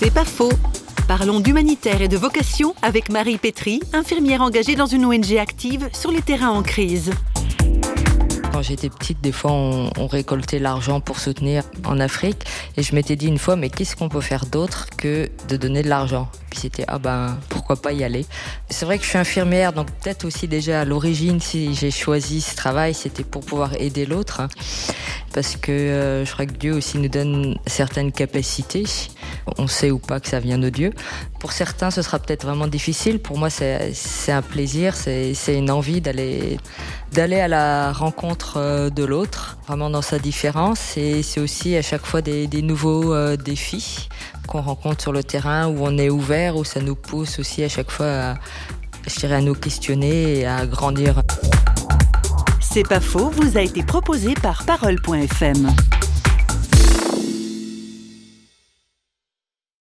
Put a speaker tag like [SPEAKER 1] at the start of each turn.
[SPEAKER 1] C'est pas faux. Parlons d'humanitaire et de vocation avec Marie Pétry, infirmière engagée dans une ONG active sur les terrains en crise.
[SPEAKER 2] Quand j'étais petite, des fois, on, récoltait l'argent pour soutenir en Afrique. Et je m'étais dit une fois, mais qu'est-ce qu'on peut faire d'autre que de donner de l'argent? Puis c'était, ah ben, pourquoi pas y aller? C'est vrai que je suis infirmière, donc peut-être aussi déjà à l'origine, si j'ai choisi ce travail, c'était pour pouvoir aider l'autre. Parce que euh, je crois que Dieu aussi nous donne certaines capacités. On sait ou pas que ça vient de Dieu. Pour certains, ce sera peut-être vraiment difficile. Pour moi, c'est un plaisir, c'est une envie d'aller à la rencontre euh, de l'autre, vraiment dans sa différence. Et c'est aussi à chaque fois des, des nouveaux euh, défis qu'on rencontre sur le terrain, où on est ouvert, où ça nous pousse aussi à chaque fois à, je dirais, à nous questionner et à grandir.
[SPEAKER 1] C'est pas faux vous a été proposé par Parole.fm.